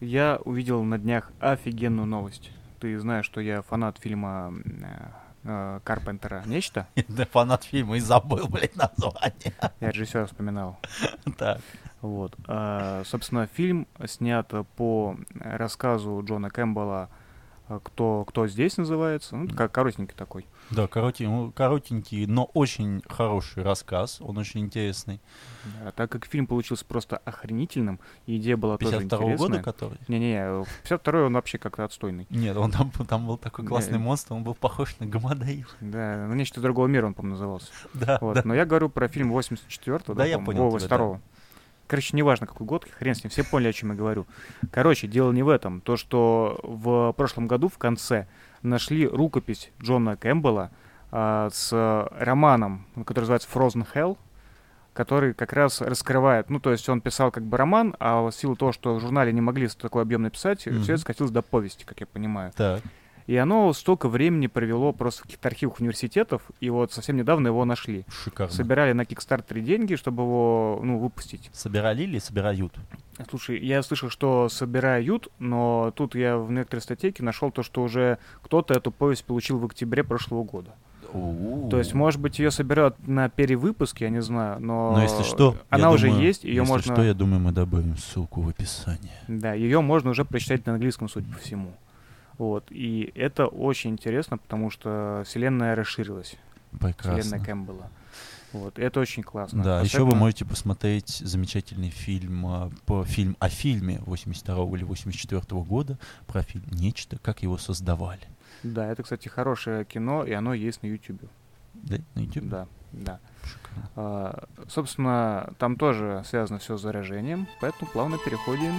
Я увидел на днях офигенную новость. Ты знаешь, что я фанат фильма э, э, Карпентера «Нечто». Да фанат фильма и забыл, блядь, название. Я режиссера вспоминал. Так. Вот. А, собственно, фильм снят по рассказу Джона Кэмпбелла кто, кто здесь называется, ну, как коротенький такой. Да, коротенький, ну, коротенький, но очень хороший рассказ, он очень интересный. Да, так как фильм получился просто охренительным, идея была тоже 52 интересная. года который? Не-не, 52-й он вообще как-то отстойный. Нет, он там, там был такой классный монстр, он был похож на Гамадаила. Да, ну нечто другого мира он, по-моему, назывался. Да, Вот. да. Но я говорю про фильм 84-го, Да, я по-моему, понял о, тебя, да. 82-го. Короче, неважно, какой год, хрен с ним, все поняли, о чем я говорю. Короче, дело не в этом. То, что в прошлом году в конце нашли рукопись Джона Кэмпбелла а, с романом, который называется Frozen Hell, который как раз раскрывает, ну, то есть он писал как бы роман, а в силу того, что в журнале не могли такой объем написать, Мгм. все это скатилось до повести, как я понимаю. Так. И оно столько времени провело просто в каких-то архивах университетов, и вот совсем недавно его нашли. Шикарно. Собирали на Кикстартере деньги, чтобы его, ну, выпустить. Собирали или собирают? Слушай, я слышал, что собирают, но тут я в некоторой статейке нашел то, что уже кто-то эту повесть получил в октябре прошлого года. То есть, может быть, ее собирают на перевыпуске, я не знаю, но, Но если что, она уже думаю- есть, ее если можно, что, я думаю, мы добавим ссылку в описании. да, ее можно уже прочитать на английском, судя по всему. Вот, и это очень интересно, потому что вселенная расширилась, вселенная Прекрасно. Кэмпбелла. Вот, это очень классно. Да, еще вы Особенно- можете посмотреть замечательный фильм, а, по фильм о фильме 82 или 84 года про фильм «Нечто», как его создавали. Да, это, кстати, хорошее кино, и оно есть на YouTube. Да, на YouTube? Да, да. Шикарно. А, собственно, там тоже связано все с заражением, поэтому плавно переходим.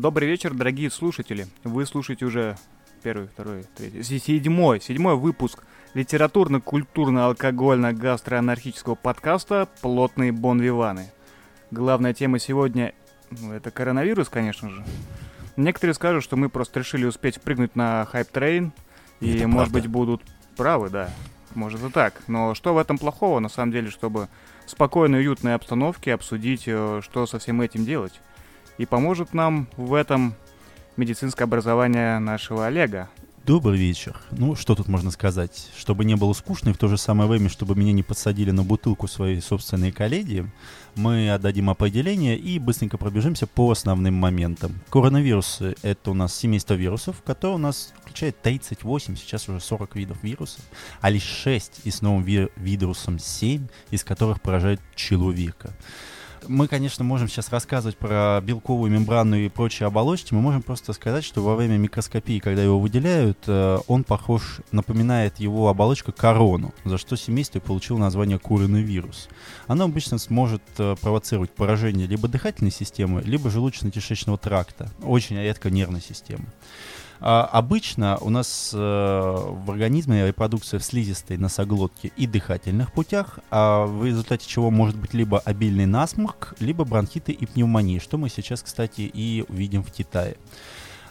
Добрый вечер, дорогие слушатели. Вы слушаете уже первый, второй, третий, се- седьмой, седьмой выпуск литературно-культурно-алкогольно-гастроанархического подкаста «Плотные бонвиваны». Главная тема сегодня ну, это коронавирус, конечно же. Некоторые скажут, что мы просто решили успеть впрыгнуть на hype train, и, Это может правда. быть, будут правы, да. Может и так. Но что в этом плохого, на самом деле, чтобы в спокойной, уютной обстановке обсудить, э, что со всем этим делать? И поможет нам в этом медицинское образование нашего Олега. Добрый вечер. Ну, что тут можно сказать? Чтобы не было скучно, и в то же самое время, чтобы меня не подсадили на бутылку своей собственной коллеги, мы отдадим определение и быстренько пробежимся по основным моментам. Коронавирусы — это у нас семейство вирусов, которое у нас включает 38, сейчас уже 40 видов вирусов, а лишь 6 и с новым ви- вирусом 7, из которых поражают человека. Мы, конечно, можем сейчас рассказывать про белковую мембранную и прочие оболочки. Мы можем просто сказать, что во время микроскопии, когда его выделяют, э, он похож, напоминает его оболочка корону, за что семейство получило название куриный вирус. Оно обычно сможет э, провоцировать поражение либо дыхательной системы, либо желудочно-кишечного тракта, очень редко нервной системы. А, обычно у нас э, в организме репродукция в слизистой, носоглотке и дыхательных путях, а в результате чего может быть либо обильный насморк, либо бронхиты и пневмонии, что мы сейчас, кстати, и увидим в Китае.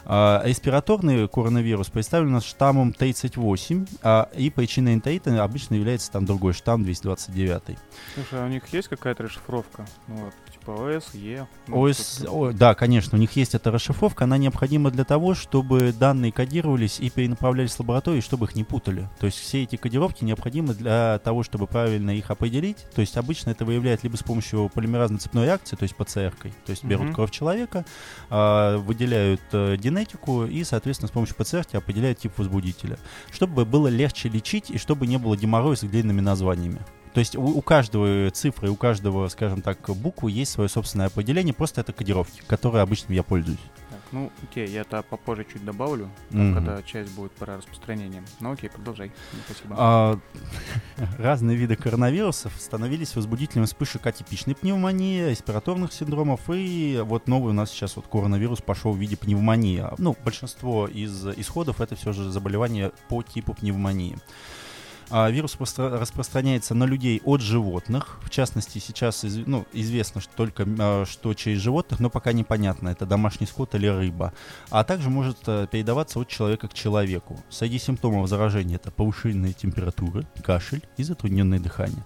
А, Респираторный коронавирус представлен у нас штаммом 38, а, и причиной энтерита обычно является там другой штамм 229. Слушай, а у них есть какая-то расшифровка? Ну, вот, типа ОС, Е? ОС, о, да, конечно, у них есть эта расшифровка, она необходима для того, чтобы данные кодировались и перенаправлялись в лаборатории, чтобы их не путали. То есть все эти кодировки необходимы для того, чтобы правильно их определить. То есть обычно это выявляют либо с помощью полимеразной цепной реакции, то есть ПЦР-кой. То есть берут Мгм. кровь человека, а, выделяют э, генетику и, соответственно, с помощью ПЦР определяют тип возбудителя. Чтобы было легче лечить и чтобы не было геморроя с длинными названиями. То есть у, у каждого цифры, у каждого, скажем так, буквы есть свое собственное определение, просто это кодировки, которые обычно я пользуюсь. Ну, окей, я это попозже чуть добавлю, Мгм. когда часть будет про распространение. Ну, окей, продолжай. Спасибо. А, разные виды коронавирусов становились возбудителем вспышек атипичной пневмонии, респираторных синдромов, и вот новый у нас сейчас вот коронавирус пошел в виде пневмонии. Ну, большинство из исходов это все же заболевания по типу пневмонии. А вирус распространяется на людей от животных. В частности, сейчас ну, известно что только а, что через животных, но пока непонятно, это домашний скот или рыба. А также может а, передаваться от человека к человеку. Среди симптомов заражения это повышенные температуры, кашель и затрудненное дыхание.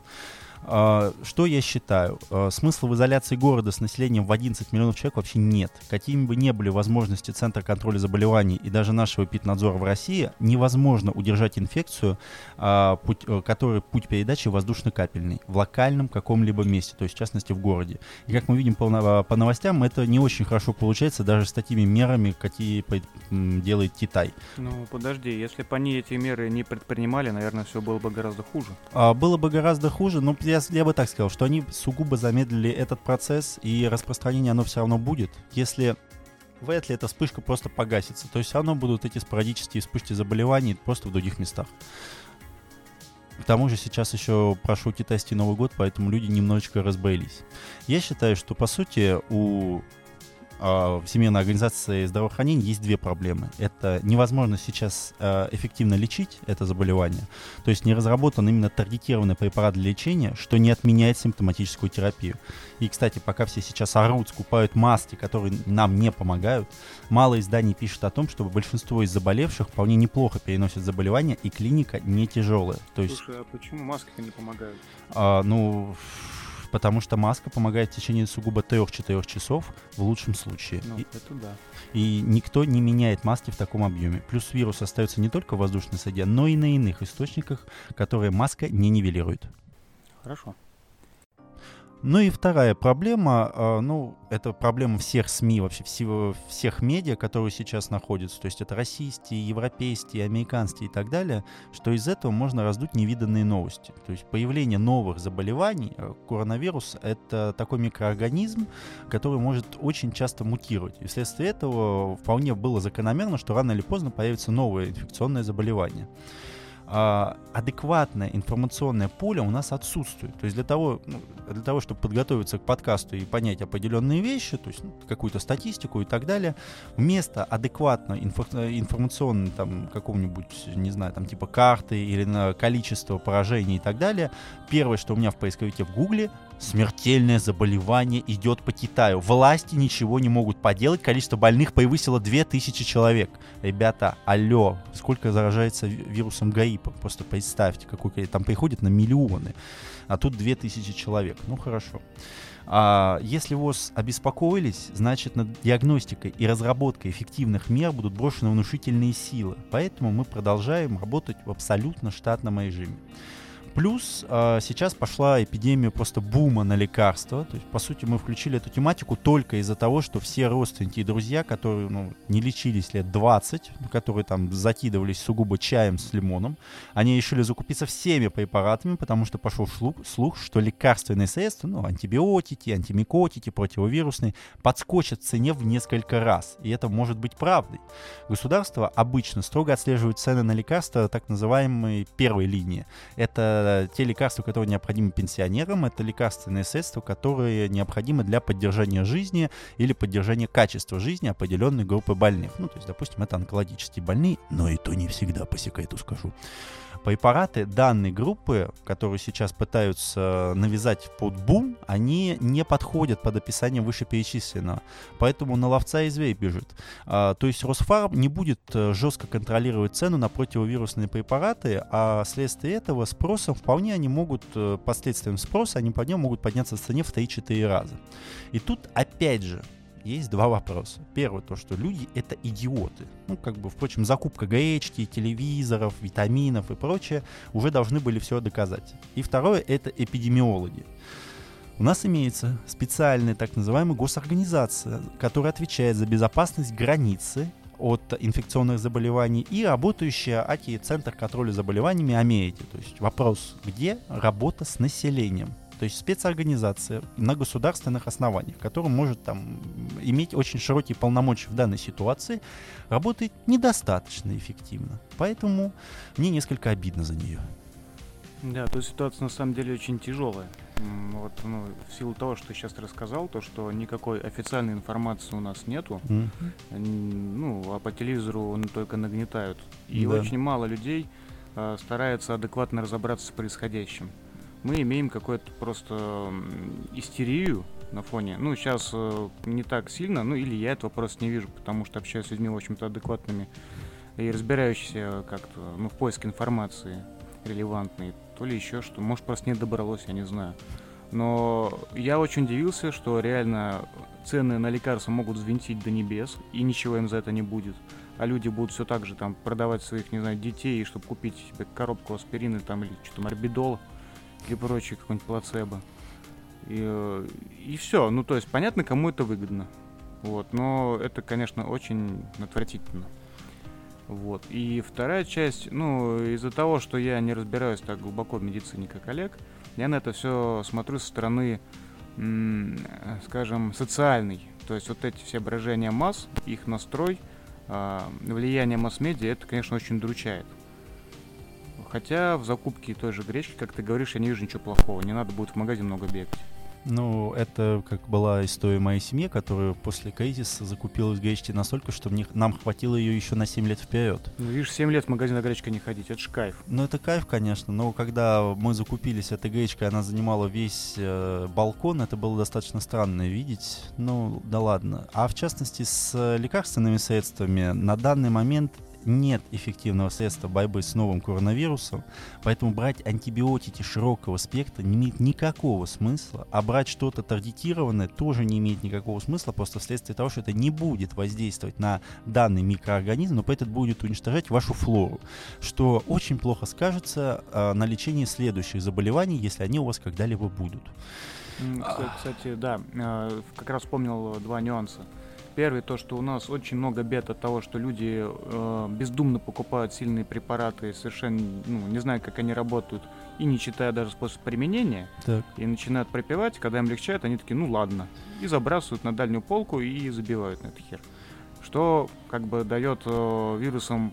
А, что я считаю? А, смысла в изоляции города с населением в 11 миллионов человек вообще нет. Какими бы ни были возможности Центра контроля заболеваний и даже нашего Питнадзора в России, невозможно удержать инфекцию, а, путь, э, который путь передачи воздушно-капельный в локальном каком-либо месте, то есть в частности в городе. И как мы видим по, по новостям, это не очень хорошо получается даже с такими мерами, какие делает Китай. Ну, подожди, если бы они эти меры не предпринимали, наверное, все было бы гораздо хуже. Было бы гораздо хуже, но я, я бы так сказал, что они сугубо замедлили этот процесс, и распространение оно все равно будет. Если вряд ли эта вспышка просто погасится. То есть все равно будут эти спорадические вспышки заболеваний просто в других местах. К тому же сейчас еще прошел китайский Новый год, поэтому люди немножечко разбоились. Я считаю, что по сути у в Всемирной организации здравоохранения есть две проблемы. Это невозможно сейчас а, эффективно лечить это заболевание, то есть не разработан именно таргетированный препарат для лечения, что не отменяет симптоматическую терапию. И, кстати, пока все сейчас орут, скупают маски, которые нам не помогают, мало изданий пишет о том, что большинство из заболевших вполне неплохо переносят заболевание, и клиника не тяжелая. То есть, Слушай, а почему маски не помогают? А, ну, потому что маска помогает в течение сугубо 3-4 часов в лучшем случае. Ну, и, это да. И никто не меняет маски в таком объеме. Плюс вирус остается не только в воздушной среде, но и на иных источниках, которые маска не нивелирует. Хорошо. Ну и вторая проблема, а, ну, это проблема всех СМИ, вообще всего, всех медиа, которые сейчас находятся, то есть это российские, европейские, американские и так далее, что из этого можно раздуть невиданные новости. То есть появление новых заболеваний, а, коронавирус — это такой микроорганизм, который может очень часто мутировать. И вследствие этого вполне было закономерно, что рано или поздно появится новое инфекционное заболевание а, адекватное информационное поле у нас отсутствует. То есть для того, ну, для того, чтобы подготовиться к подкасту и понять определенные вещи, то есть ну, какую-то статистику и так далее, вместо адекватного инфо- информационного там какого-нибудь, не знаю, там типа карты или на количество поражений и так далее, первое, что у меня в поисковике в Гугле, Смертельное заболевание идет по Китаю. Власти ничего не могут поделать. Количество больных превысило 2000 человек. Ребята, алло, сколько заражается вирусом гриппа? Просто представьте, какой там приходит на миллионы. А тут 2000 человек. Ну хорошо. А если ВОЗ обеспокоились, значит над диагностикой и разработкой эффективных мер будут брошены внушительные силы. Поэтому мы продолжаем работать в абсолютно штатном режиме. Плюс э, сейчас пошла эпидемия просто бума на лекарства. То есть, по сути, мы включили эту тематику только из-за того, что все родственники и друзья, которые ну, не лечились лет 20, которые там закидывались сугубо чаем с лимоном, они решили закупиться всеми препаратами, потому что пошел слух, слух что лекарственные средства, ну, антибиотики, антимикотики, противовирусные, подскочат в цене в несколько раз. И это может быть правдой. Государство обычно строго отслеживает цены на лекарства так называемой первой линии. Это те лекарства, которые необходимы пенсионерам, это лекарственные средства, которые необходимы для поддержания жизни или поддержания качества жизни определенной группы больных. Ну, то есть, допустим, это онкологические больные, но и то не всегда, по секрету скажу препараты данной группы, которые сейчас пытаются навязать под бум, они не подходят под описание вышеперечисленного. Поэтому на ловца и зверь бежит. А, то есть Росфарм не будет э, жестко контролировать цену на противовирусные препараты, а вследствие этого спросом вполне они могут, э, последствием спроса, они по нему могут подняться в цене в 3-4 раза. И тут опять же, есть два вопроса. Первый, то, что люди — это идиоты. Ну, как бы, впрочем, закупка гречки, телевизоров, витаминов и прочее уже должны были все доказать. И второе — это эпидемиологи. У нас имеется специальная так называемая госорганизация, которая отвечает за безопасность границы от инфекционных заболеваний и работающая АКИ Центр контроля заболеваниями Америки. То есть вопрос, где работа с населением? То есть спецорганизация на государственных основаниях, которая может там иметь очень широкие полномочия в данной ситуации, работает недостаточно эффективно. Поэтому мне несколько обидно за нее. Да, то ситуация на самом деле очень тяжелая. Вот, ну, в силу того, что ты сейчас рассказал, то, что никакой официальной информации у нас нету, mm-hmm. ну, а по телевизору ну, только нагнетают. И да. очень мало людей э, старается адекватно разобраться с происходящим. Мы имеем какую-то просто истерию на фоне. Ну, сейчас э, не так сильно, ну или я этого просто не вижу, потому что общаюсь с людьми, в общем-то, адекватными и разбирающиеся как-то, ну, в поиске информации релевантной, то ли еще что. Может, просто не добралось, я не знаю. Но я очень удивился, что реально цены на лекарства могут взвинтить до небес, и ничего им за это не будет. А люди будут все так же там продавать своих, не знаю, детей, чтобы купить себе коробку аспирина там, или что там, или прочее, какой-нибудь плацебо. И, э, и все. Ну, то есть, понятно, кому это выгодно. Вот. Но это, конечно, очень отвратительно. Вот. И вторая часть, ну, из-за того, что я не разбираюсь так глубоко в медицине, как Олег, я на это все смотрю со стороны, скажем, социальной. То есть вот эти все брожения масс, их настрой, а, влияние масс-медиа, это, конечно, очень дручает. Хотя в закупке той же гречки, как ты говоришь, я не вижу ничего плохого. Не надо будет в магазин много бегать. Ну, это как была история моей семьи, которая после кризиса закупилась гречки настолько, что мне, нам хватило ее еще на 7 лет вперед. Ну, видишь, 7 лет в магазин гречка не ходить, это ж кайф. Ну, это кайф, конечно, но когда мы закупились этой гречкой, она занимала весь э, балкон, это было достаточно странно видеть. Ну, да ладно. А в частности, с лекарственными средствами на данный момент нет эффективного средства борьбы с новым коронавирусом, поэтому брать антибиотики широкого спектра не имеет никакого смысла, а брать что-то таргетированное тоже не имеет никакого смысла, просто вследствие того, что это не будет воздействовать на данный микроорганизм, но поэтому будет уничтожать вашу флору, что очень плохо скажется э, на лечении следующих заболеваний, если они у вас когда-либо будут. Кстати, да, э, как раз вспомнил два нюанса. Первый то, что у нас очень много бед от того, что люди э, бездумно покупают сильные препараты, совершенно ну, не знают, как они работают, и не читая даже способ применения, так. и начинают пропивать, когда им легчает, они такие, ну ладно, и забрасывают на дальнюю полку и забивают на это хер. Что как бы дает э, вирусам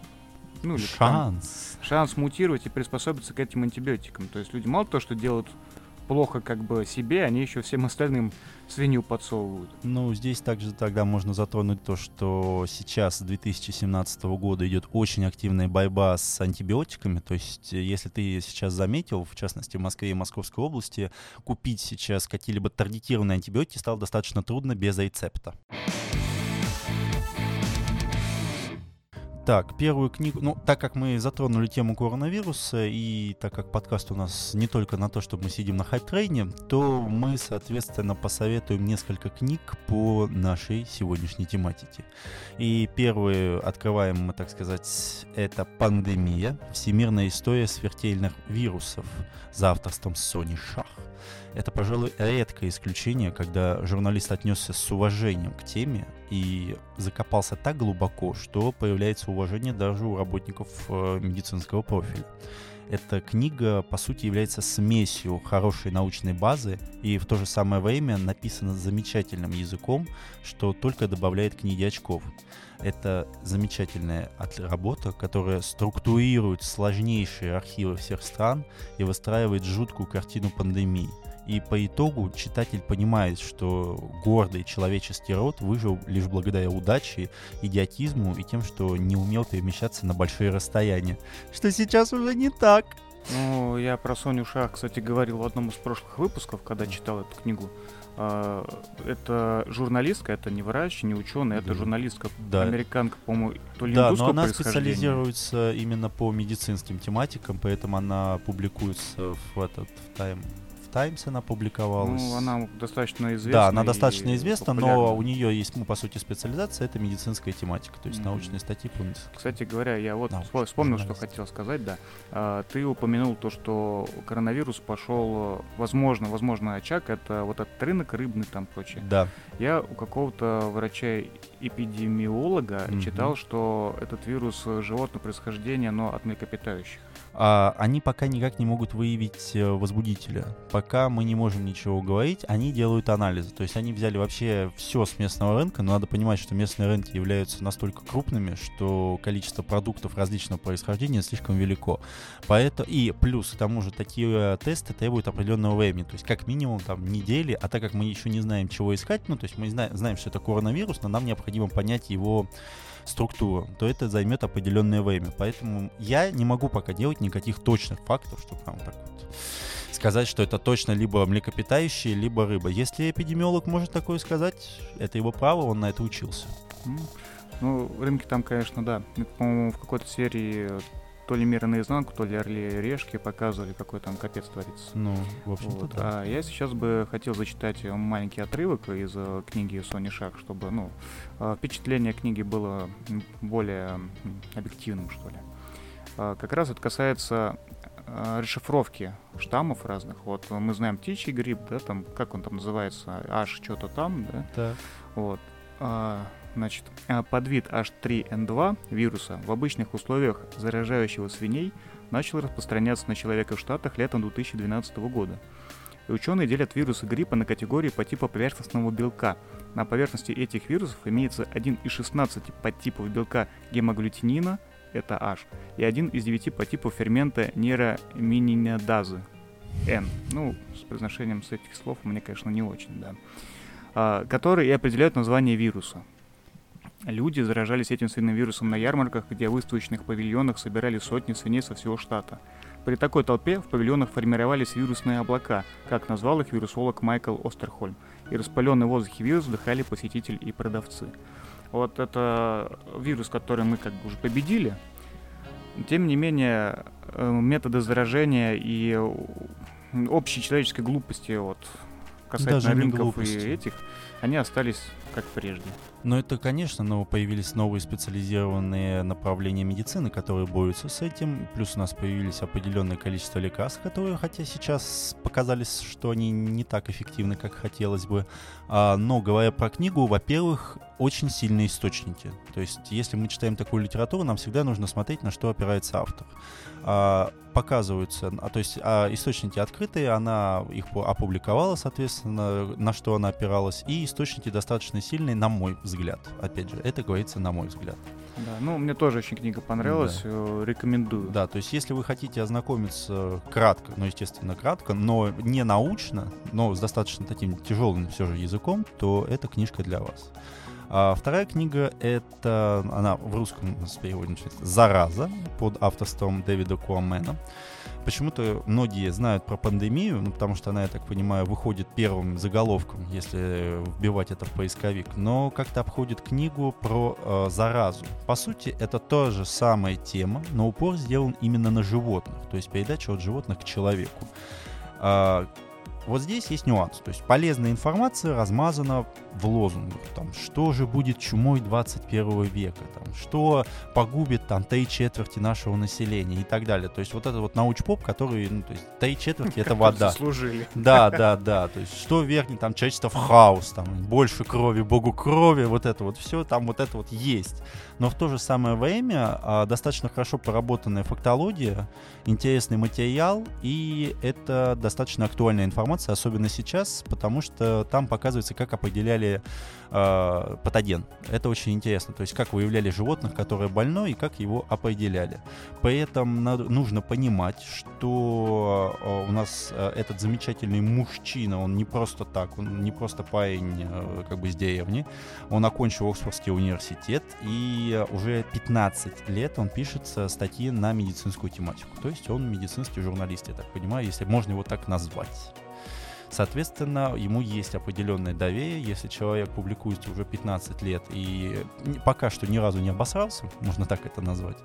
ну, или шанс. Там, шанс мутировать и приспособиться к этим антибиотикам. То есть люди мало то, что делают плохо как бы себе, они еще всем остальным свинью подсовывают. Ну, здесь также тогда можно затронуть то, что сейчас, с 2017 года, идет очень активная борьба с антибиотиками. То есть, э, если ты сейчас заметил, в частности, в Москве и Московской области, купить сейчас какие-либо таргетированные антибиотики стало достаточно трудно без рецепта. Так, первую книгу, ну, так как мы затронули тему коронавируса, и так как подкаст у нас не только на то, что мы сидим на хайп-трейне, то мы, соответственно, посоветуем несколько книг по нашей сегодняшней тематике. И первую открываем мы, так сказать, это «Пандемия. Всемирная история смертельных вирусов» за авторством Сони Шах. Это, пожалуй, редкое исключение, когда журналист отнесся с уважением к теме и закопался так глубоко, что появляется уважение даже у работников э, медицинского профиля. Эта книга, по сути, является смесью хорошей научной базы и в то же самое время написана замечательным языком, что только добавляет книге очков. Это замечательная работа, которая структурирует сложнейшие архивы всех стран и выстраивает жуткую картину пандемии – и по итогу читатель понимает, что гордый человеческий род выжил лишь благодаря удаче, идиотизму и тем, что не умел перемещаться на большие расстояния. Что сейчас уже не так. Ну, я про Соню Шах, кстати, говорил в одном из прошлых выпусков, когда читал эту книгу. А, это журналистка, это не врач, не ученый, это журналистка, да. американка, по-моему, то ли Да, но она специализируется именно по медицинским тематикам, поэтому она публикуется в этот в Time Times она публиковалась. Ну, она достаточно известна. Да, она достаточно известна, но у нее есть, ну, по сути, специализация, это медицинская тематика, то есть mm-hmm. научные статьи по медицине. Кстати говоря, я вот да, вспомнил, что хотел сказать, да. А, ты упомянул то, что коронавирус пошел, возможно, возможно, очаг, это вот этот рынок рыбный там прочее. Да. Я у какого-то врача-эпидемиолога mm-hmm. читал, что этот вирус животного происхождения, но от млекопитающих а, они пока никак не могут выявить э, возбудителя. Пока мы не можем ничего говорить, они делают анализы. То есть они взяли вообще все с местного рынка, но надо понимать, что местные рынки являются настолько крупными, что количество продуктов различного происхождения слишком велико. Поэтому, и плюс к тому же такие э, тесты требуют определенного времени, то есть как минимум там недели, а так как мы еще не знаем, чего искать, ну то есть мы знаем, знаем что это коронавирус, но нам необходимо понять его структуру, то это займет определенное время. Поэтому я не могу пока делать никаких точных фактов, что там так вот сказать, что это точно либо млекопитающие, либо рыба. Если эпидемиолог может такое сказать, это его право, он на это учился. Ну, рынки там, конечно, да. По-моему, в какой-то серии то ли мира наизнанку, то ли орли решки показывали, какой там капец творится. Ну, в общем-то, Вот. да. А я сейчас бы хотел зачитать маленький отрывок из э, книги Сони Шах, чтобы ну, э, впечатление книги было более объективным, что ли. А, Как раз это касается э, расшифровки штаммов разных. Вот э, мы знаем птичий грипп, да, там, как он там называется, аж что-то там, да, Да. вот. Значит, а, подвид H3N2 вируса в обычных условиях заражающего свиней начал распространяться на человека в Штатах летом 2012 года. И ученые делят вирусы гриппа на категории по типу поверхностного белка. На поверхности этих вирусов имеется один из 16 подтипов белка гемоглютинина, это H, и один из 9 подтипов фермента нейромининидазы, N. Ну, с произношением с этих слов мне, конечно, не очень, да а, которые и определяют название вируса. Люди заражались этим свиным вирусом на ярмарках, где в выставочных павильонах собирали сотни свиней со всего штата. При такой толпе в павильонах формировались вирусные облака, как назвал их вирусолог Майкл Остерхольм, и распаленный в воздухе вирус вдыхали посетители и продавцы. Вот это вирус, который мы как бы уже победили. Тем не менее, э, методы заражения и общей человеческой глупости вот, касательно Даже рынков и этих, они остались как прежде. Ну, это, конечно, но появились новые специализированные направления медицины, которые борются с этим. Плюс у нас появились определенное количество лекарств, которые, хотя сейчас показались, что они не так эффективны, как хотелось бы. А, но, говоря про книгу, во-первых, очень сильные источники. То есть, если мы читаем такую литературу, нам всегда нужно смотреть, на что опирается автор. А, показываются, а, то есть а, источники открытые, она их опубликовала, соответственно, на что она опиралась, и источники достаточно сильные, на мой взгляд. Опять же, это говорится на мой взгляд. Да, ну, мне тоже очень книга понравилась, э, рекомендую. Да, то есть если вы хотите ознакомиться кратко, ну, естественно, кратко, но не научно, но с достаточно таким тяжелым все же языком, то эта книжка для вас. А вторая книга это, она в русском с переводе называется «Зараза» под авторством Дэвида Куамена. Почему-то многие знают про пандемию, ну, потому что она, я так понимаю, выходит первым заголовком, если вбивать это в поисковик, но как-то обходит книгу про э, заразу. По сути, это та же самая тема, но упор сделан именно на животных, то есть передача от животных к человеку. А, вот здесь есть нюанс. То есть полезная информация размазана в лозунгах. Там, что же будет чумой 21 века? Там, что погубит там три четверти нашего населения и так далее. То есть вот это вот научпоп, который, ну, то есть три четверти это вода. Заслужили. Да, да, да. То есть что вернет там человечество в хаос, там больше крови, богу крови, вот это вот все, там вот это вот есть. Но в то же самое время а, достаточно хорошо проработанная фактология, интересный материал, и это достаточно актуальная информация, особенно сейчас, потому что там показывается, как определяли э, патоген. Это очень интересно. То есть как выявляли животных, которое больно, и как его определяли. При этом надо- нужно понимать, что э, у нас э, этот замечательный мужчина, он не просто так, он не просто парень э, как бы с деревни, он окончил Оксфордский университет, и уже 15 лет он пишет статьи на медицинскую тематику. То есть он медицинский журналист, я так понимаю, если можно его так назвать. Соответственно, ему есть определенное доверие. Если человек публикует уже 15 лет и пока что ни разу не обосрался, можно так это назвать,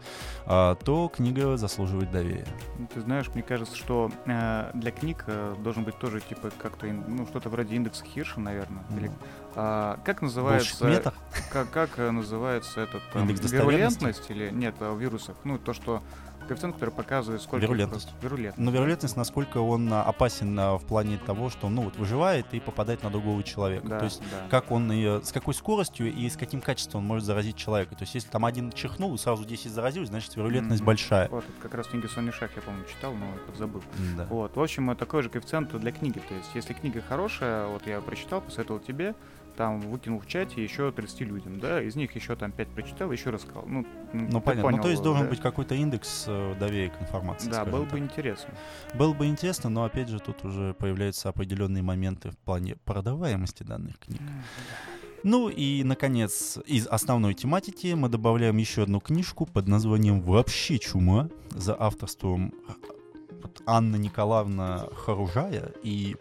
а, то книга заслуживает доверия. Ну, Ты знаешь, мне кажется, что э, для книг э, должен быть тоже типа как-то ну что-то вроде индекса Хирша, наверное. Или, а, как называется? Как, как э, называется этот там, вирулентность или нет э, в вирусах? Ну то, что коэффициент, который показывает сколько Вирулентность. просто- Вирулентность. Но вероятность, насколько он а, опасен а, в плане того, что ну, вот, выживает и попадает на другого человека. Да, То есть да. как он и с какой скоростью и с каким качеством он может заразить человека. То есть если там один чихнул и сразу 10 заразились, значит вероятность Мгм. большая. Вот, это как раз книги Сони Шах я, по-моему, читал, но подзабыл. Да. Вот, в общем, такой же коэффициент для книги. То есть, если книга хорошая, вот я прочитал, посоветовал тебе, там выкинул в чате еще 30 людям, да, из них еще там 5 прочитал, еще рассказал. Ну, Ну понятно. понял, ну то есть должен да? быть какой-то индекс э, доверия к информации. Да, было так. бы интересно. Было бы интересно, но опять же тут уже появляются определенные моменты в плане продаваемости данных книг. Ну и, наконец, из основной тематики мы добавляем еще одну книжку под названием «Вообще чума» за авторством Анна Николаевна Харужая и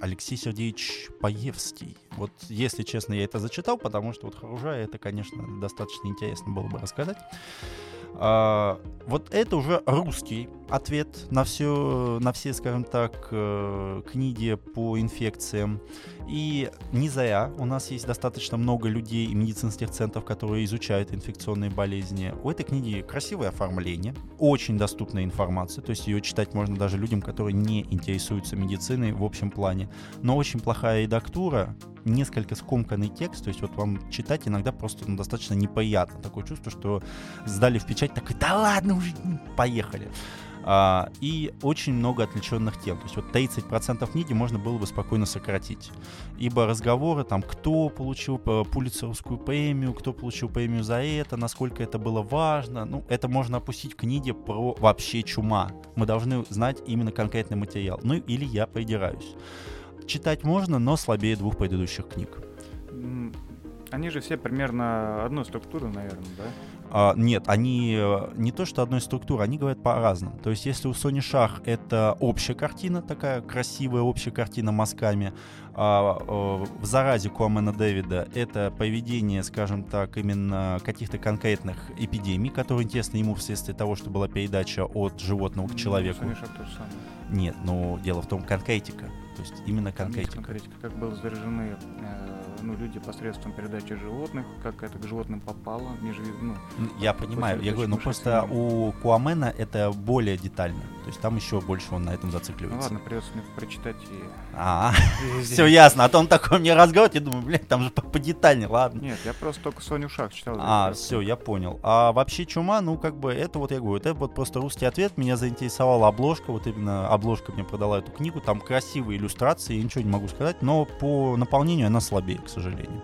Алексей Сергеевич Паевский. Вот, если честно, я это зачитал, потому что вот Харужая это, конечно, достаточно интересно было бы рассказать. А, вот это уже русский ответ на все, на все, скажем так, э, книги по инфекциям. И не зря у нас есть достаточно много людей и медицинских центров, которые изучают инфекционные болезни. У этой книги красивое оформление, очень доступная информация, то есть ее читать можно даже людям, которые не интересуются медициной в общем плане. Но очень плохая редактура, несколько скомканный текст, то есть вот вам читать иногда просто ну, достаточно неприятно. Такое чувство, что сдали в печать, такой, да ладно уже, поехали. А, и очень много отвлеченных тем. То есть вот 30% книги можно было бы спокойно сократить. Ибо разговоры там, кто получил пулицеровскую премию, кто получил премию за это, насколько это было важно, ну, это можно опустить в книге про вообще чума. Мы должны знать именно конкретный материал. Ну, или я придираюсь. Читать можно, но слабее двух предыдущих книг. Они же все примерно одной структуры, наверное, да? А, нет, они э, не то что одной структуры, они говорят по-разному. То есть если у Сони Шах это общая картина, такая красивая общая картина мазками, а э, в «Заразе» Куамена Дэвида это поведение, скажем так, именно каких-то конкретных эпидемий, которые интересны ему вследствие того, что была передача от животного к человеку. Ну, же самое. Нет, но дело в том, конкретика. То есть именно конкретика. конкретика. Как были заражены э, ну, люди посредством передачи животных, как это к животным попало, между, ну, Я понимаю, я говорю, ну просто у Куамена это более детально, то есть там еще больше он на этом зацикливается. Ну ладно, придется мне прочитать и... А, все ясно, а то он такой мне разговаривает, я думаю, блин, там же подетальнее, ладно. Нет, я просто только Соню Шах читал. А, все, я понял. А вообще Чума, ну как бы, это вот я говорю, это вот просто русский ответ, меня заинтересовала обложка, вот именно обложка мне продала эту книгу, там красивые иллюстрации, я ничего не могу сказать, но по наполнению она слабее, к сожалению.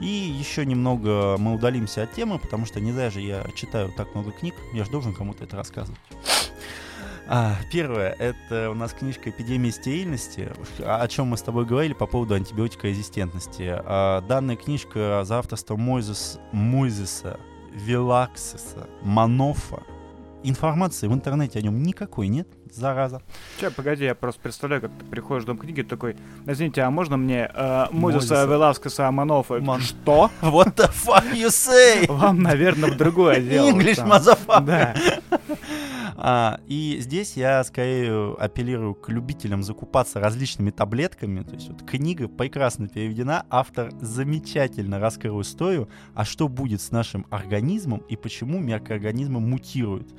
И еще немного мы удалимся от темы, потому что не даже я читаю так много книг, я же должен кому-то это рассказывать. А, первое, это у нас книжка «Эпидемия стерильности», о чем мы с тобой говорили по поводу антибиотикорезистентности. А, данная книжка за авторством Мойзес, Мойзеса, Вилаксиса, Манофа. Информации в интернете о нем никакой нет зараза. Че, погоди, я просто представляю, как ты приходишь в дом книги, такой, извините, а можно мне э, Мозеса Веласкеса Аманова? Ман... Что? What the fuck you say? Вам, наверное, в другое дело. English, motherfucker. Да. А, и здесь я скорее апеллирую к любителям закупаться различными таблетками. То есть вот книга прекрасно переведена, автор замечательно раскрыл историю, а что будет с нашим организмом и почему микроорганизмы мутируют.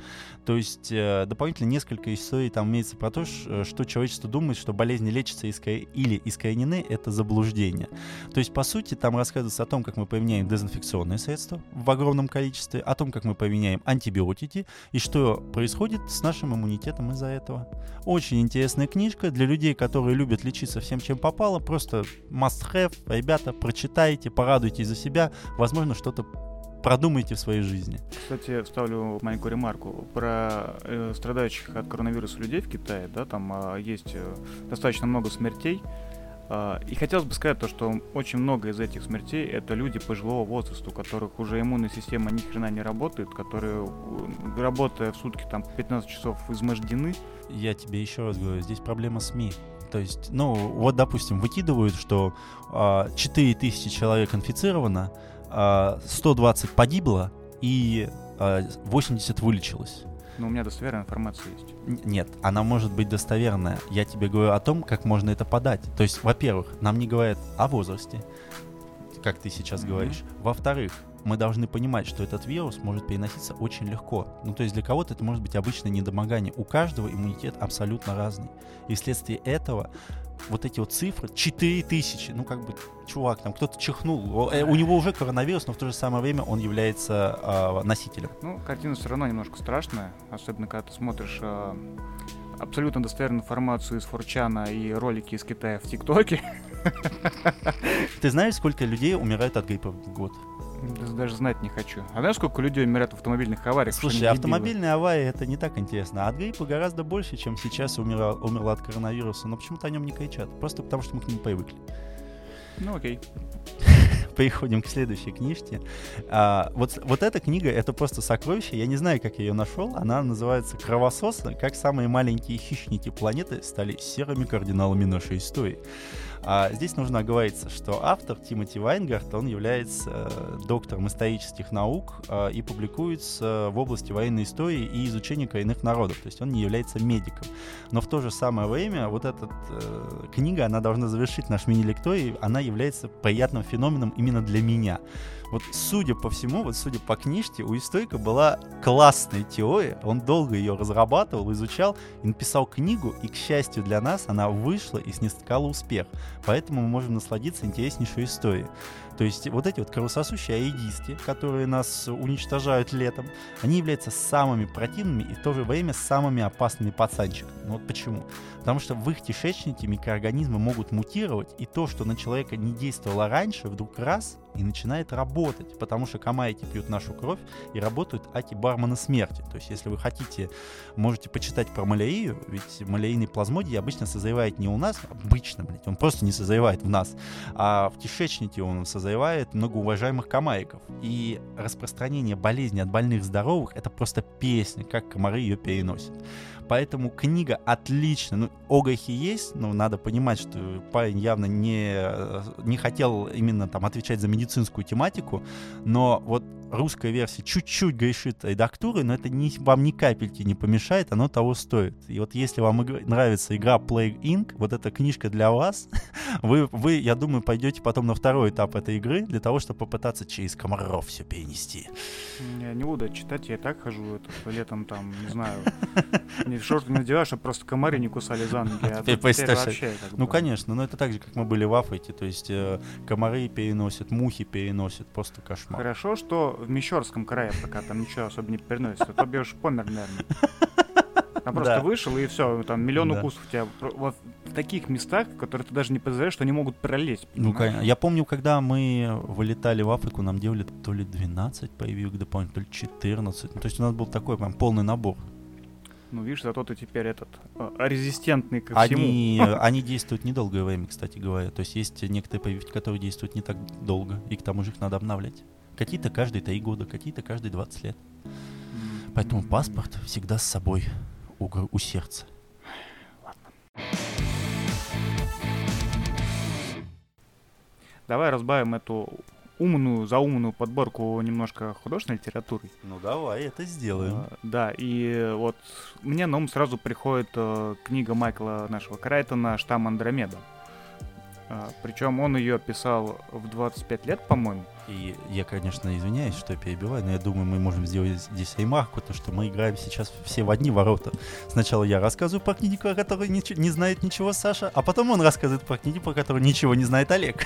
То есть э, дополнительно несколько историй там имеется про то, что человечество думает, что болезни лечатся иско... или искоренены, это заблуждение. То есть, по сути, там рассказывается о том, как мы применяем дезинфекционные средства в огромном количестве, о том, как мы применяем антибиотики и что происходит с нашим иммунитетом из-за этого. Очень интересная книжка для людей, которые любят лечиться всем, чем попало. Просто must have. Ребята, прочитайте, порадуйтесь за себя. Возможно, что-то продумайте в своей жизни. Кстати, вставлю маленькую ремарку про э, страдающих от коронавируса людей в Китае, да, там э, есть э, достаточно много смертей, и хотелось бы сказать то, что очень много из этих смертей это люди пожилого возраста, у которых уже иммунная система ни хрена не работает, которые, э, работая в сутки там 15 часов, измождены. Я тебе еще раз говорю, здесь проблема СМИ. То есть, ну, вот, допустим, выкидывают, что э, а, 4000 человек инфицировано, 120 погибло и 80 вылечилось. Но у меня достоверная информация есть. Нет, она может быть достоверная. Я тебе говорю о том, как можно это подать. То есть, во-первых, нам не говорят о возрасте, как ты сейчас mm-hmm. говоришь. Во-вторых, мы должны понимать, что этот вирус может переноситься очень легко. Ну, то есть для кого-то это может быть обычное недомогание. У каждого иммунитет абсолютно разный. И вследствие этого вот эти вот цифры, 4000, ну как бы, чувак, там кто-то чихнул, э, у него уже коронавирус, но в то же самое время он является э, носителем. Ну, картина все равно немножко страшная, особенно когда ты смотришь э, абсолютно достоверную информацию из Форчана и ролики из Китая в ТикТоке. Ты знаешь, сколько людей умирает от гриппа в год? Даже знать не хочу. А знаешь, сколько людей умирают в автомобильных авариях? Слушай, автомобильные аварии это не так интересно. А от гриппа гораздо больше, чем сейчас умерло, умерло от коронавируса. Но почему-то о нем не кричат. Просто потому, что мы к нему привыкли. Ну окей. переходим к следующей книжке. А, вот, вот эта книга, это просто сокровище. Я не знаю, как я ее нашел. Она называется «Кровососы. Как самые маленькие хищники планеты стали серыми кардиналами нашей истории». А здесь нужно оговориться, что автор Тимоти Вайнгард, он является э, доктором исторических наук э, и публикуется в области военной истории и изучения коренных народов, то есть он не является медиком. Но в то же самое время вот эта э, книга, она должна завершить наш мини-лекторий, она является приятным феноменом именно для меня. Вот судя по всему, вот судя по книжке, у историка была классная теория, он долго ее разрабатывал, изучал и написал книгу, и, к счастью для нас, она вышла и снискала успех. Поэтому мы можем насладиться интереснейшей историей. То есть вот эти вот кровососущие аидисты, которые нас уничтожают летом, они являются самыми противными и в то же время самыми опасными пацанчиками. Ну вот почему? Потому что в их кишечнике микроорганизмы могут мутировать, и то, что на человека не действовало раньше, вдруг раз и начинает работать, потому что камайки пьют нашу кровь и работают аки-бармена смерти. То есть, если вы хотите, можете почитать про малярию, ведь малярийный плазмодий обычно созревает не у нас, обычно, блядь, он просто не созревает в нас, а в кишечнике он созревает многоуважаемых камайков. И распространение болезни от больных здоровых — это просто песня, как комары ее переносят. Поэтому книга отличная. Ну, огахи есть, но надо понимать, что парень явно не, не хотел именно там отвечать за медицинскую тематику, но вот русская версия чуть-чуть грешит редактурой, но это не, вам ни капельки не помешает, оно того стоит. И вот если вам игра, нравится игра Plague Inc., вот эта книжка для вас, вы, вы, я думаю, пойдете потом на второй этап этой игры для того, чтобы попытаться через комаров все перенести. Я не буду читать, я и так хожу это, летом там, не знаю, не шорты надеваю, чтобы просто комары не кусали за ноги. А теперь вообще, ну, конечно, но это так же, как мы были в Африке, то есть э, комары переносят, мухи переносят, просто кошмар. Хорошо, что в Мещерском крае пока там ничего особо не переносится. То уж помер, наверное. Там просто да. вышел, и все, там миллион да. укусов у тебя в таких местах, в которые ты даже не подозреваешь, что они могут пролезть. Ну, конечно. Я помню, когда мы вылетали в Африку, нам делали то ли 12 прививок дополнительно, то ли 14. Ну, то есть у нас был такой прям полный набор. Ну, видишь, зато ты теперь этот а, резистентный ко они, всему. Они действуют недолгое время, кстати говоря. То есть есть некоторые прививки, которые действуют не так долго, и к тому же их надо обновлять. Какие-то каждые 3 года, какие-то каждые 20 лет. Поэтому паспорт всегда с собой у, у сердца. Давай разбавим эту умную, заумную подборку немножко художественной литературы. Ну давай, это сделаем. А, да, и вот мне на ум сразу приходит э, книга Майкла нашего Крайтона «Штамм Андромеда». А, причем он ее писал в 25 лет, по-моему. И я, конечно, извиняюсь, что я перебиваю, но я думаю, мы можем сделать здесь ремарку, то что мы играем сейчас все в одни ворота. Сначала я рассказываю про книгу, про которую не, не знает ничего Саша, а потом он рассказывает про книгу, про которую ничего не знает Олег.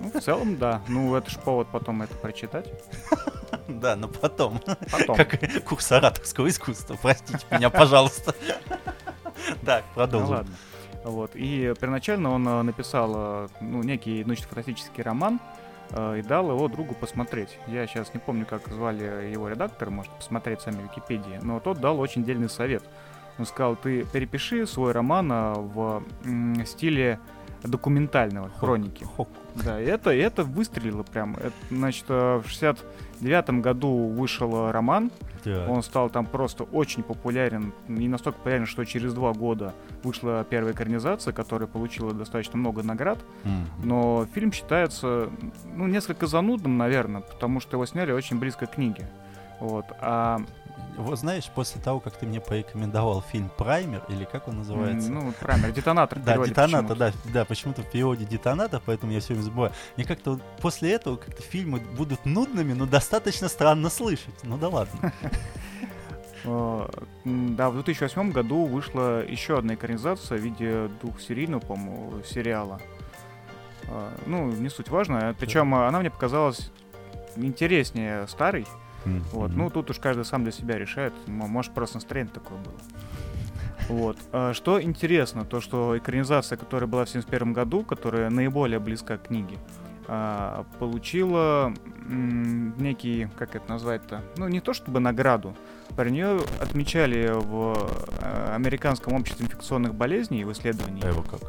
Ну, в целом, да. Ну, это ж повод потом это прочитать. Да, но потом. Потом. Как курс ораторского искусства. Простите меня, пожалуйста. Так, продолжим. Вот. И первоначально он э, написал э, ну, некий научно-фантастический роман э, и дал его другу посмотреть. Я сейчас не помню, как звали его редактора, можете посмотреть сами в Википедии, но тот дал очень дельный совет. Он сказал, ты перепиши свой роман в стиле документального, хроники. Хок. Да, это, это выстрелило прям. Это, значит, в 69 году вышел роман. Так. Он стал там просто очень популярен. И настолько популярен, что через два года вышла первая экранизация, которая получила достаточно много наград. Mm-hmm. Но фильм считается, ну, несколько занудным, наверное, потому что его сняли очень близко к книге. Вот. А вот знаешь, после того, как ты мне порекомендовал фильм «Праймер», или как он называется? Ну, «Праймер», «Детонатор» Да, «Детонатор», да, да, почему-то в переводе «Детонатор», поэтому я все время забываю. Мне как-то после этого как-то фильмы будут нудными, но достаточно странно слышать. Ну да ладно. Да, в 2008 году вышла еще одна экранизация в виде двухсерийного, по-моему, сериала. А, ну, не суть важно. Причем она мне показалась интереснее старой. Mm-hmm. Вот. Ну, тут уж каждый сам для себя решает. Может, просто настроение такое было. Вот. А что интересно, то, что экранизация, которая была в 1971 году, которая наиболее близка к книге, а, получила некий, как это назвать-то, ну не то чтобы награду, про нее отмечали в а, Американском обществе инфекционных болезней в исследовании. А его как?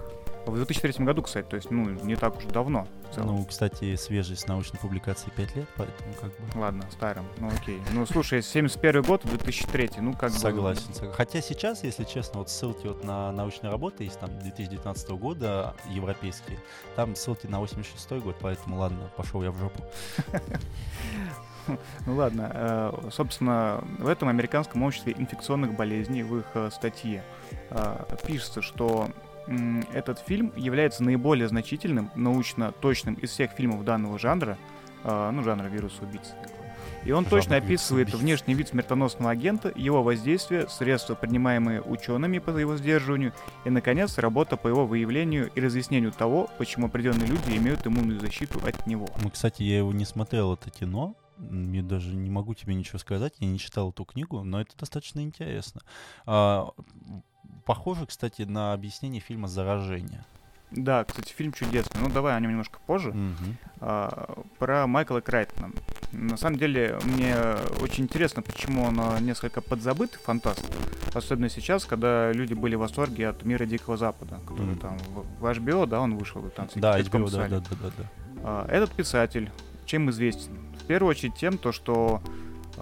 В 2003 году, кстати, то есть, ну, не так уж давно. Ну, кстати, свежесть научной публикации 5 лет, поэтому как бы... Ладно, старым, ну окей. Ну, слушай, 71 год, 2003, ну как согласен, бы... Согласен. Хотя сейчас, если честно, вот ссылки вот на научные работы есть там 2019 года, европейские, там ссылки на 86 год, поэтому ладно, пошел я в жопу. Ну ладно, э, собственно, в этом американском обществе инфекционных болезней в их э, статье э, пишется, что этот фильм является наиболее значительным, научно точным из всех фильмов данного жанра, ну, жанра вируса убийцы. И он точно описывает внешний вид смертоносного агента, его воздействие, средства, принимаемые учеными по его сдерживанию, и, наконец, работа по его выявлению и разъяснению того, почему определенные люди имеют иммунную защиту от него. Ну, кстати, я его не смотрел, это кино, я даже не могу тебе ничего сказать, я не читал эту книгу, но это достаточно интересно. А, похоже, кстати, на объяснение фильма «Заражение». Да, кстати, фильм чудесный. Ну, давай о нем немножко позже. Mm-hmm. А, про Майкла Крайтона. На самом деле, мне очень интересно, почему он несколько подзабыт, фантаст. Особенно сейчас, когда люди были в восторге от мира Дикого Запада, который mm-hmm. там в, в HBO, да, он вышел. Там, да, HBO, да, да, да, да, да. А, этот писатель чем известен? В первую очередь тем, то, что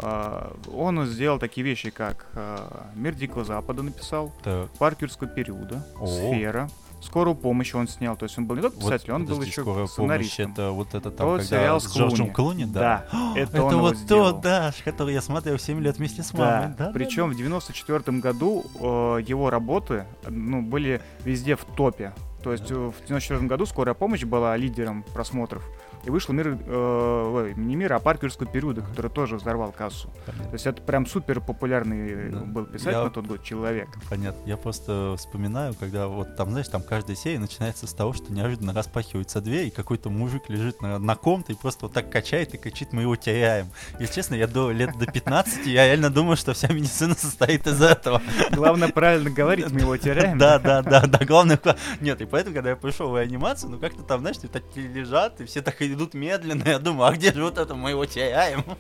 он сделал такие вещи, как uh, «Мир Дикого Запада» написал, так. «Парк юрского периода», О. «Сфера», «Скорую помощь» он снял. То есть он был не только писатель, вот, он был еще сценаристом. это вот это там, то когда сериал с, Джорджем Клуни, да? Да, это, это вот то, да, который я смотрел 7 лет вместе с мамой. Да, да причем да, в 94 году э, его работы ну, были везде в топе. То есть да. в 94 году «Скорая помощь» была лидером просмотров и вышел мир, э, не мир, а парк юрского периода, который тоже взорвал кассу. Понятно. То есть это прям супер популярный да. был писатель я... на тот год человек. Понятно. Я просто вспоминаю, когда вот там, знаешь, там каждая серия начинается с того, что неожиданно распахивается дверь, и какой-то мужик лежит на, на ком-то и просто вот так качает и кричит, мы его теряем. Если честно, я до лет до 15, я реально думаю, что вся медицина состоит из этого. Главное правильно говорить, мы его теряем. Да, да, да, да, главное... Нет, и поэтому, когда я пришел в анимацию, ну как-то там, знаешь, так лежат, и все так идут медленно. Я думаю, а где же вот это мы его теряем?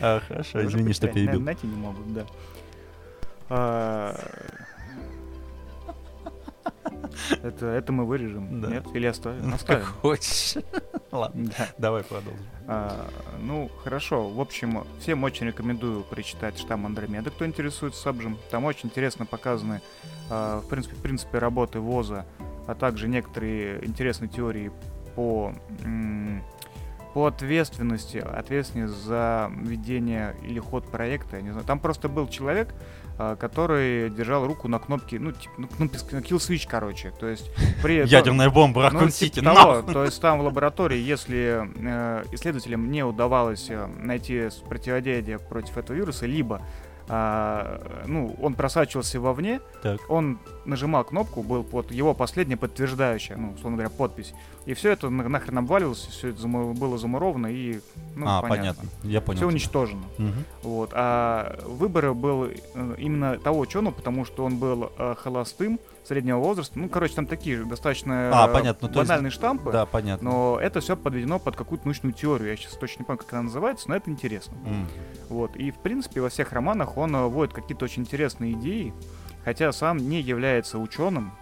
А, хорошо, извини, что перебил. Найти не могут, да. А, это, это мы вырежем, да. нет? Или оставим? Ну, оставим. Как хочешь. Ладно, да. давай продолжим. А, ну, хорошо. В общем, всем очень рекомендую прочитать «Штамм Андромеда», кто интересуется Сабжем. Там очень интересно показаны, а, в принципе, в принципе, работы ВОЗа, а также некоторые интересные теории по, по ответственности, ответственность за ведение или ход проекта, я не знаю. Там просто был человек, а, который держал руку на кнопке, ну, типа, ну, кнопке, kill switch, короче. То есть при Ядерная бомба, Ракун ну, Сити, типа того, То есть там в лаборатории, если э, исследователям не удавалось э, найти противодействие против этого вируса, либо а, ну, он просачивался вовне, так. он нажимал кнопку, был под его последняя подтверждающая, ну, условно говоря, подпись. И все это нахрен обваливалось, все это было замуровано и, ну, а, понятно. понятно. Я понял. Все уничтожено. Угу. Вот. А выбор был э, именно того ученого, потому что он был э, холостым, среднего возраста. Ну, короче, там такие достаточно а, понятно. Ну, банальные есть... штампы. Да, понятно. Но это все подведено под какую-то научную теорию. Я сейчас точно не помню, как она называется, но это интересно. Mm. Вот. И, в принципе, во всех романах он э, вводит какие-то очень интересные идеи, хотя сам не является ученым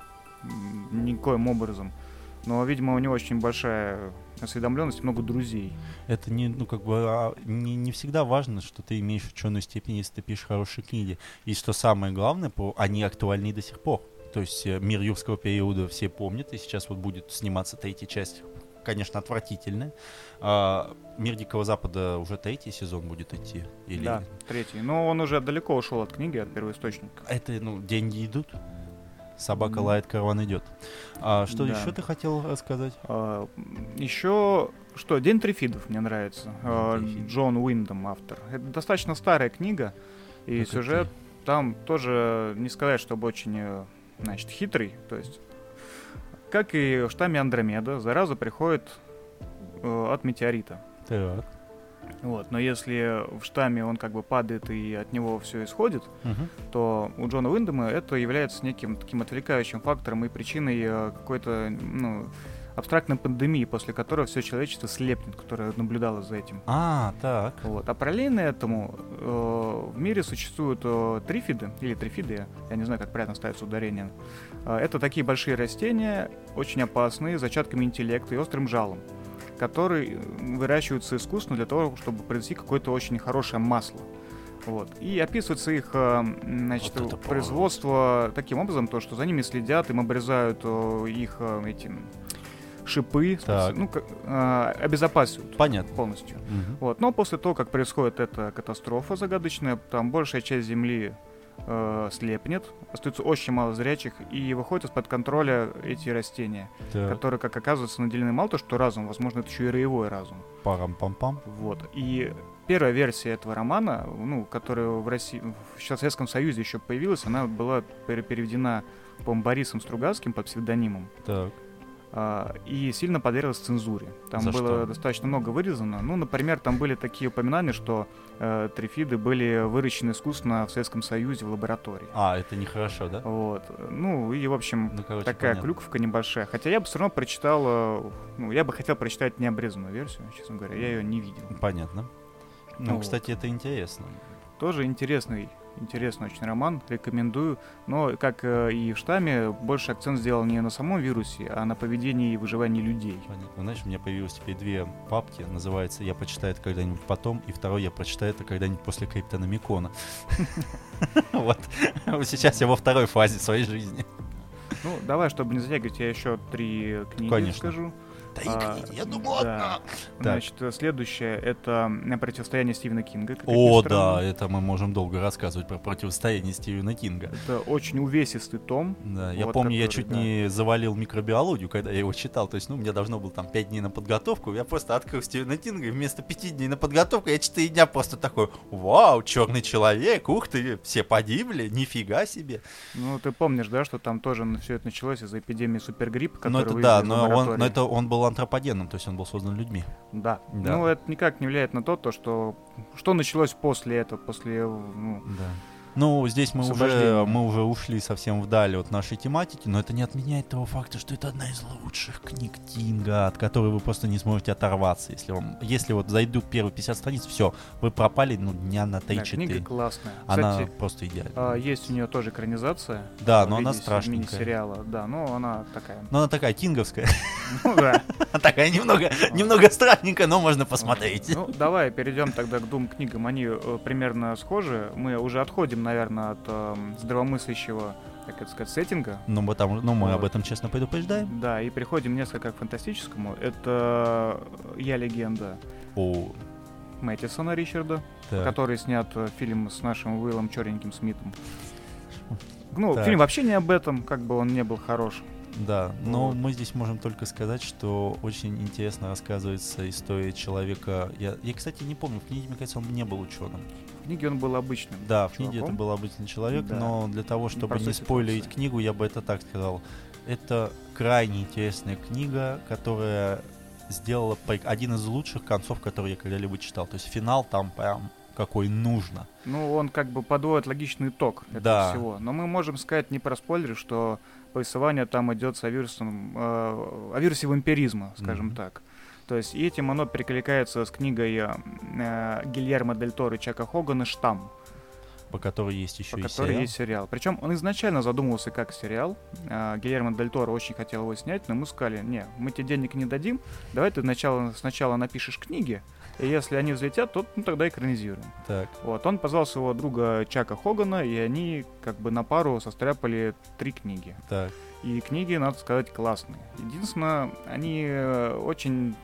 никоим образом. Но, видимо, у него очень большая осведомленность, много друзей. Это не, ну, как бы, а, не, не всегда важно, что ты имеешь ученую степень, если ты пишешь хорошие книги. И что самое главное, они актуальны до сих пор. То есть э, мир юрского периода все помнят, и сейчас вот будет сниматься третья часть, конечно, отвратительная. А, мир Дикого Запада уже третий сезон будет идти? Или... Да, третий. Но он уже далеко ушел от книги, от первоисточника. Это, ну, деньги идут? Собака лает, караван идет. А что да. еще ты хотел рассказать? А, еще что? День трифидов мне нравится. А, Джон Уиндом автор. Это достаточно старая книга, и как сюжет это? там тоже не сказать, чтобы очень э, значит, хитрый, то есть, как и в штамме Андромеда, зараза приходит э, от метеорита. Так. Вот, но если в штамме он как бы падает и от него все исходит, угу. то у Джона Уиндема это является неким таким отвлекающим фактором и причиной э, какой-то, ну, абстрактной пандемии, после которой все человечество слепнет, которое наблюдало за этим. А, так. Вот. А параллельно этому э, в мире существуют э, трифиды, или трифиды, я не знаю, как правильно ставится ударение. Э, это такие большие растения, очень опасные, с зачатками интеллекта и острым жалом, которые выращиваются искусственно для того, чтобы произвести какое-то очень хорошее масло. Вот. И описывается их э, значит, Вот производство таким образом, то, что за ними следят, им обрезают э, их э, эти шипы, Так. ну, э, обезопасивают Понятно. полностью. Мгм. Вот. Но после того, как происходит эта катастрофа загадочная, там большая часть Земли э, слепнет, остается очень мало зрячих, и выходят из-под контроля эти растения, Так. которые, как оказывается, наделены мало то, что разум, возможно, это еще и роевой разум. Парам-пам-пам. Вот. И первая версия этого романа, ну, которая в России, в Советском Союзе еще появилась, она была пере- переведена, по-моему, Борисом Стругацким под псевдонимом. Так. А, и сильно подверглась цензуре. Там За было что? достаточно много вырезано. Ну, например, там были такие упоминания, что э, трифиды были выращены искусственно в Советском Союзе в лаборатории. А, это нехорошо, да? Вот. Ну, и, в общем, Ну, короче, такая понятно. клюковка небольшая. Хотя я бы все равно прочитал, э, ну, я бы хотел прочитать необрезанную версию, честно говоря. Я ее не видел. Понятно. Ну, Вот. кстати, это интересно. Тоже интересный, интересный очень роман, рекомендую. Но, как э, и в штамме, больше акцент сделал не на самом вирусе, а на поведении и выживании людей. Понятно. Знаешь, у меня появилось теперь две папки. Называется «Я почитаю это когда-нибудь потом», и второй «Я прочитаю это когда-нибудь после Криптономикона». Вот. Сейчас я во второй фазе своей жизни. Ну, давай, чтобы не затягивать, я еще три книги Конечно. скажу. Да А, и книги, я думал, да. одна. Значит, следующее это противостояние Стивена Кинга. О, да, это мы можем долго рассказывать про противостояние Стивена Кинга. Это очень увесистый том. Да, я Вот помню, я который, чуть да. не завалил микробиологию, когда я его читал. То есть, ну, у меня должно было там 5 дней на подготовку. Я просто открыл Стивена Кинга, и вместо 5 дней на подготовку я 4 дня просто такой, вау, черный человек, ух ты, все погибли, нифига себе. Ну, ты помнишь, да, что там тоже все это началось из-за эпидемии супергриппа, Но которая это да, но он, но это он был антропогенным, то есть он был создан людьми. Да. Да. Ну, это никак не влияет на то, то что, что началось после этого, после, ну, Да. Ну, здесь мы уже, мы уже ушли совсем вдали от нашей тематики, но это не отменяет того факта, что это одна из лучших книг Кинга, от которой вы просто не сможете оторваться. Если вам, если вот зайдут первые 50 страниц, все, вы пропали, ну, дня на 3-4. да, книга классная. Она Кстати, просто идеальна. а, есть у нее тоже экранизация. Да, но она страшненькая. Мини-сериала, да, но она такая. Но она такая кинговская, Ну да. такая немного, немного странненькая, но можно посмотреть. Ну, давай перейдем тогда к двум книгам. Они э, примерно схожи. Мы уже отходим, наверное, от эм, здравомыслящего, как это сказать, сеттинга. Ну, мы, там, ну, мы об Вот. этом честно предупреждаем. Да, и переходим несколько к фантастическому. Это «Я легенда» О, Мэттисона Ричарда, так. который снят э, фильм с нашим Уиллом Черненьким Смитом. Ну, Так. фильм вообще не об этом, как бы он не был хорош. Да, но Вот. мы здесь можем только сказать, что очень интересно рассказывается история человека. Я, я, кстати, не помню, в книге, мне кажется, он не был ученым. Книге он был обычным. Да, в книге это чуваком. был обычный человек, Да. но для того, чтобы не простой спойлерить ситуации. книгу, я бы это так сказал. Это крайне интересная книга, которая сделала один из лучших концов, которые я когда-либо читал. То есть финал там прям какой нужно. Ну, он как бы подводит логичный итог этого Да. всего. Но мы можем сказать не про спойлеры, что повествование там идет с о вирусом, э, о вирусе вампиризма, скажем Мгм. так. То есть и этим оно перекликается с книгой э, Гильермо Дель Торо и Чака Хогана «Штамм», по которой есть еще по и которой сериал. есть сериал. Причем он изначально задумывался как сериал. Э, Гильермо Дель Торо очень хотел его снять, но мы сказали, не, мы тебе денег не дадим, давай ты сначала, сначала напишешь книги, и если они взлетят, то ну, тогда экранизируем. Так, Вот, он позвал своего друга Чака Хогана, и они как бы на пару состряпали три книги. так. И книги, надо сказать, классные. Единственное, они очень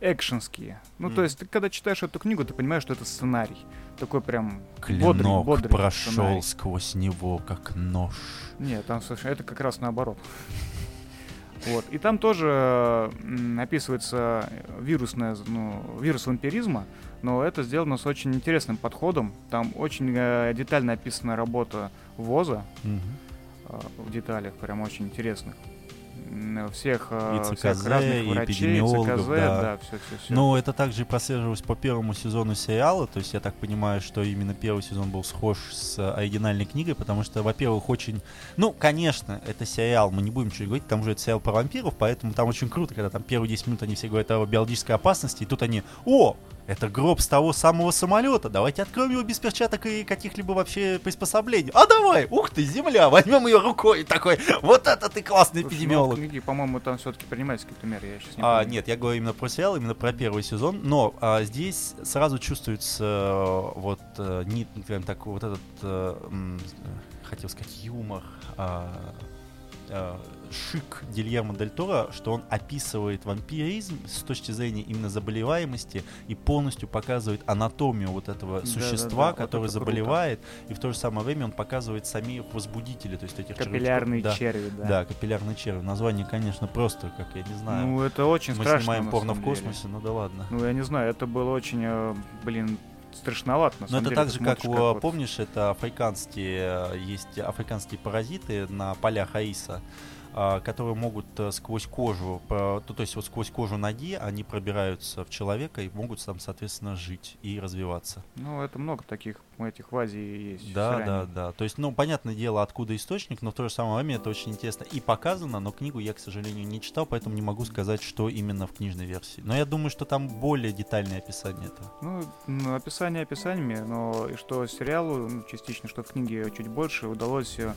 экшенские. Ну, то Мгм. есть, ты когда читаешь эту книгу, ты понимаешь, что это сценарий. Такой прям Клинок бодрый, бодрый прошел сценарий. сквозь него, как нож. Нет, там совершенно это как раз наоборот. Вот. И там тоже описывается вирусное, ну, вирус вампиризма, но это сделано с очень интересным подходом. Там очень э, детально описана работа ВОЗа э, в деталях, прям очень интересных. Всех, э, И всех ЦКЗ, разных и врачей, ЦКЗ, да. да, все, все, все. Но это также прослеживалось по первому сезону сериала, то есть я так понимаю, что именно первый сезон был схож с э, оригинальной книгой, потому что, во-первых, очень... Ну, конечно, это сериал, мы не будем ничего говорить, там же это сериал про вампиров, поэтому там очень круто, когда там первые 10 минут они все говорят о биологической опасности, и тут они, о, это гроб с того самого самолета, давайте откроем его без перчаток и каких-либо вообще приспособлений. А давай, ух ты, земля, возьмем ее рукой, такой, вот это ты классный Слушай, ну, эпидемиолог. книге, по-моему, там все-таки принимаются какие-то меры, я сейчас не А, помню. нет, я говорю именно про сериал, именно про первый сезон. Но а, здесь сразу чувствуется э, вот э, не, прям так вот этот, м, э, хотел сказать, юмор, а, э, шик Гильермо Дель Торо, что он описывает вампиризм с точки зрения именно заболеваемости и полностью показывает анатомию вот этого существа, вот который это круто. заболевает, и в то же самое время он показывает самих возбудителей, то есть этих Капиллярные червячков. черви, Да, да. да, капиллярный червь. Название, конечно, просто, как я не знаю. Ну, это очень Мы страшно. снимаем на порно в самом деле. космосе, ну да ладно. Ну, я не знаю, это было очень, э, блин, страшновато, на Но самом это деле. так же, как, у- вот- помнишь, это африканские, э, есть африканские паразиты на полях Аиса, которые могут э, сквозь кожу, то, то есть вот сквозь кожу ноги, они пробираются в человека и могут там, соответственно, жить и развиваться. Ну, это много таких этих в Азии есть. Да, да, да. То есть, ну, понятное дело, откуда источник, но в то же самое время это очень интересно и показано, но книгу я, к сожалению, не читал, поэтому не могу сказать, что именно в книжной версии. Но я думаю, что там более детальное описание этого. Ну, описание описаниями, но и что сериалу, ну, частично, что в книге чуть больше, удалось э,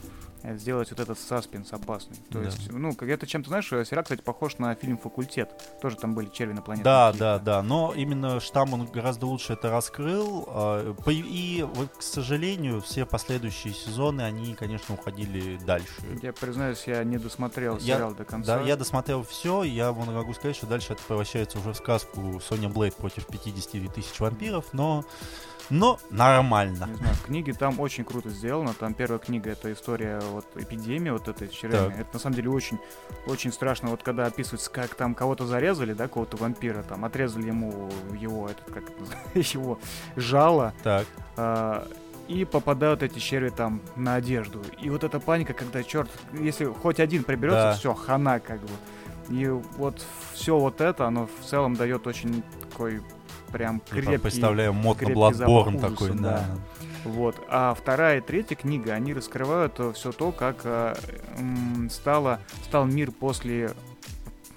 сделать вот этот саспенс опасный. То Да. есть, ну, как это чем-то, знаешь, сериал, кстати, похож на фильм «Факультет». Тоже там были черви на планете. Да, да, да. Но именно штамм он гораздо лучше это раскрыл. а, И, вот, к сожалению, все последующие сезоны, они, конечно, уходили дальше. Я признаюсь, я не досмотрел Я- сериал до конца. Да, я досмотрел все, я могу сказать, что дальше это превращается уже в сказку Соня Блейд против 50 тысяч вампиров, но, но нормально. Не знаю, в книге там очень круто сделано. Там первая книга это история вот эпидемии вот этой. Так. Это на самом деле очень, очень страшно. Вот когда описывается, как там кого-то зарезали, да, кого-то вампира, там отрезали ему его этот как это называется, его жало, Так, а, и попадают эти черви там на одежду. И вот эта паника, когда черт, если хоть один приберется, Да. все, хана как бы. И вот все вот это, оно в целом дает очень такой прям я крепкий представляю мод на Bloodborne такой, да. да. Вот. А вторая и третья книга, они раскрывают все то, как э, стало, стал мир после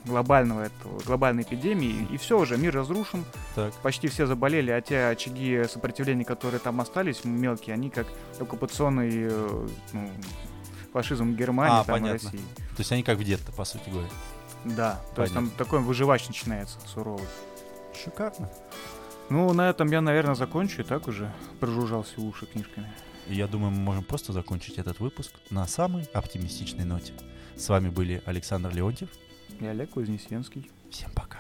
глобального этого, глобальной эпидемии, и все уже, мир разрушен, Так. почти все заболели, а те очаги сопротивления, которые там остались, мелкие, они как оккупационный э, ну, фашизм Германии, А, там, понятно. России. То есть они как в детстве, по сути говоря. Да, то есть там такой выживач начинается суровый. Шикарно. Ну, на этом я, наверное, закончу, и так уже прожужжал все уши книжками. Я думаю, мы можем просто закончить этот выпуск на самой оптимистичной ноте. С вами были Александр Леонтьев не Олег Вознесенский. Всем пока.